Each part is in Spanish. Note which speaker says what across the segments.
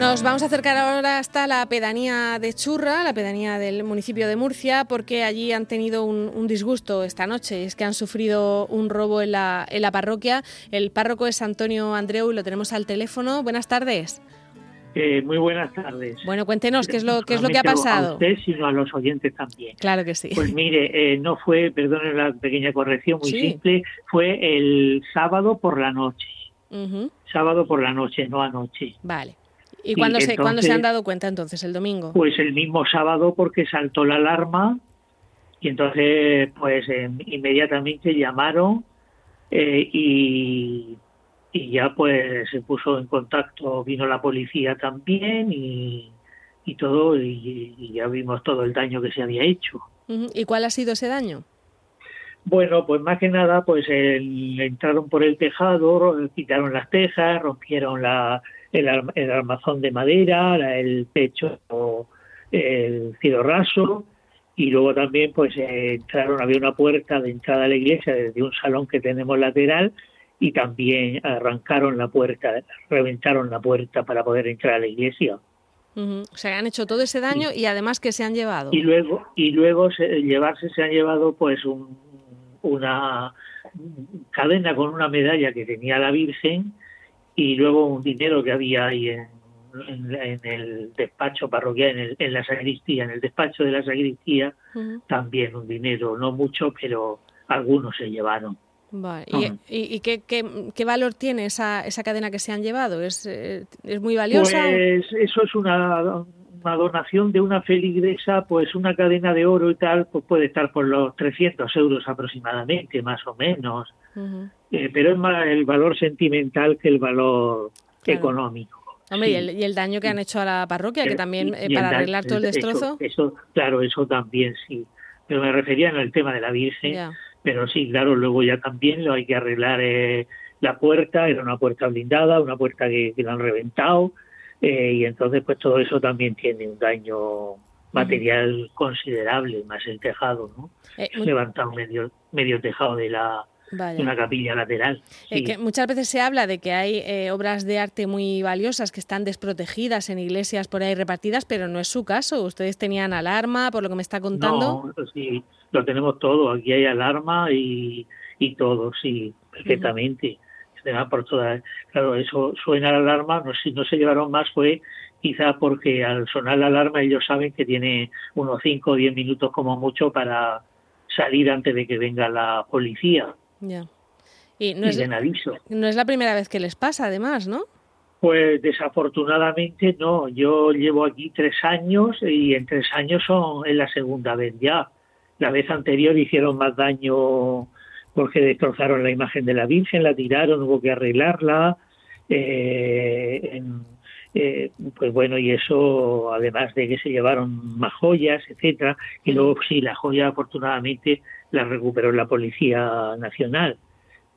Speaker 1: Nos vamos a acercar ahora hasta la pedanía de Churra, la pedanía del municipio de Murcia, porque allí han tenido un, disgusto esta noche. Es que han sufrido un robo en la, en la parroquia. El párroco es Antonio Andreu y lo tenemos al teléfono. Buenas tardes.
Speaker 2: Eh, muy buenas tardes.
Speaker 1: Bueno, cuéntenos qué es lo, qué es lo que ha pasado.
Speaker 2: A usted, sino a los oyentes también.
Speaker 1: Claro que sí.
Speaker 2: Pues mire, eh, no fue, perdone la pequeña corrección, muy simple, fue el sábado por la noche. Sábado por la noche, no anoche.
Speaker 1: Vale. ¿Y cuándo, se, ¿cuándo se han dado cuenta entonces? ¿El domingo?
Speaker 2: Pues el mismo sábado porque saltó la alarma y entonces pues em, inmediatamente llamaron eh, y, y ya pues se puso en contacto, vino la policía también y, y todo y, ya vimos todo el daño que se había hecho.
Speaker 1: ¿Y cuál ha sido ese daño?
Speaker 2: Bueno, pues más que nada, pues entraron por el tejado, quitaron las tejas, rompieron la, el, el armazón de madera, el pecho, el cielo raso, y luego también pues entraron, había una puerta de entrada a la iglesia desde un salón que tenemos lateral y también arrancaron la puerta, reventaron la puerta para poder entrar a la iglesia.
Speaker 1: O sea, han hecho todo ese daño y además que se han llevado.
Speaker 2: Y luego, y luego llevarse se han llevado pues una cadena con una medalla que tenía la Virgen y luego un dinero que había ahí en, el despacho parroquial, en, en, la sacristía, en el despacho de la sacristía, también un dinero, no mucho, pero algunos se llevaron.
Speaker 1: ¿Y, qué, qué, valor tiene esa, esa cadena que se han llevado? ¿Es, eh, es muy valiosa?
Speaker 2: Pues eso es una, una donación de una feligresa, pues una cadena de oro y tal, pues puede estar por los 300 euros aproximadamente, más o menos. Eh, pero es más el valor sentimental que el valor económico.
Speaker 1: Hombre, y, el, daño que han hecho a la parroquia, que también eh, para arreglar todo el destrozo.
Speaker 2: Eso, claro, eso también sí. Pero me refería en el tema de la Virgen. Pero sí, claro, luego ya también lo hay que arreglar eh, la puerta, era una puerta blindada, una puerta que, que la han reventado, y entonces pues todo eso también tiene un daño material considerable, más el tejado, ¿no? Levantado medio, medio tejado de la, una capilla lateral.
Speaker 1: que muchas veces se habla de que hay eh, obras de arte muy valiosas que están desprotegidas en iglesias por ahí repartidas, pero no es su caso. Ustedes tenían alarma, por lo que me está contando.
Speaker 2: No, sí, lo tenemos todo. Aquí hay alarma y, y todo, sí, perfectamente. por todas. Claro, eso suena la alarma. No, si no se llevaron más fue quizá porque al sonar la alarma ellos saben que tiene unos 5 o 10 minutos como mucho para salir antes de que venga la policía.
Speaker 1: Ya. Y no, es, no es la primera vez que les pasa, además, ¿no?
Speaker 2: Pues desafortunadamente no. Yo llevo aquí tres años y en tres años son en la segunda vez ya. La vez anterior hicieron más daño porque destrozaron la imagen de la Virgen, la tiraron, hubo que arreglarla. Eh, eh, pues bueno, y eso, además de que se llevaron más joyas, etcétera, y luego sí, la joya afortunadamente la recuperó la Policía Nacional.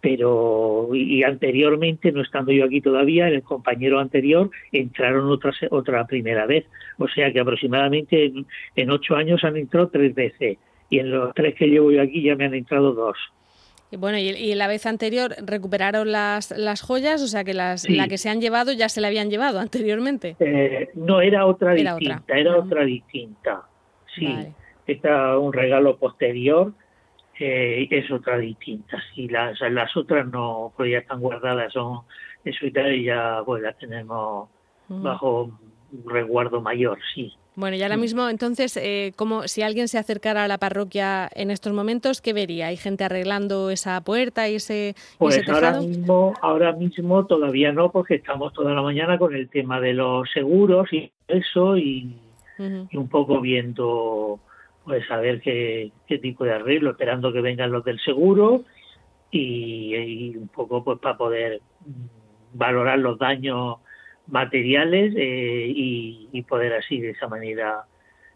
Speaker 2: Pero, y, anteriormente, no estando yo aquí todavía, el compañero anterior entraron otra, otra primera vez. O sea que aproximadamente en, ocho años han entrado tres veces. Y en los tres que llevo yo aquí ya me han entrado dos.
Speaker 1: Y bueno, y, la vez anterior recuperaron las, las joyas, o sea que las, la que se han llevado ya se la habían llevado anteriormente.
Speaker 2: Eh, no, era otra distinta, era otra distinta. Sí, está un regalo posterior eh, es otra distinta. Si las, las otras no, pues ya están guardadas, son eso y tal, y ya pues las tenemos bajo un resguardo mayor, sí.
Speaker 1: Bueno, y ahora mismo, entonces, eh, como si alguien se acercara a la parroquia en estos momentos, ¿qué vería? ¿Hay gente arreglando esa puerta y ese,
Speaker 2: pues ahora mismo, ahora mismo todavía no, porque estamos toda la mañana con el tema de los seguros y eso, y un poco viendo pues a ver qué, qué tipo de arreglo, esperando que vengan los del seguro y, un poco pues para poder valorar los daños materiales eh, y, poder así de esa manera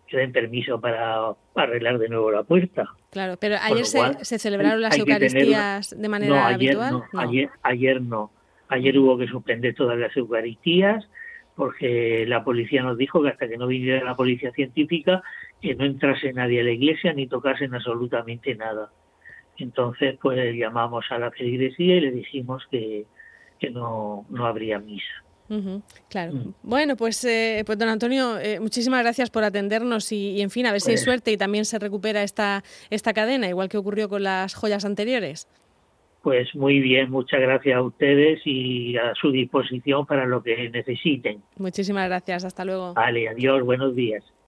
Speaker 2: que den permiso para arreglar de nuevo la puerta.
Speaker 1: Claro, pero ayer se, celebraron las Eucaristías de manera habitual.
Speaker 2: No, Ayer, ayer no. Ayer hubo que suspender todas las Eucaristías porque la policía nos dijo que hasta que no viniera la policía científica que no entrase nadie a la iglesia ni tocasen absolutamente nada. Entonces, pues llamamos a la feligresía y le dijimos que, que no, no habría misa.
Speaker 1: Claro. Mm. Bueno, pues, eh, pues don Antonio, eh, muchísimas gracias por atendernos y, en fin, a ver si hay pues suerte y también se recupera esta, esta cadena, igual que ocurrió con las joyas anteriores.
Speaker 2: Pues muy bien, muchas gracias a ustedes y a su disposición para lo que necesiten.
Speaker 1: Muchísimas gracias, hasta luego.
Speaker 2: Vale, adiós, buenos días.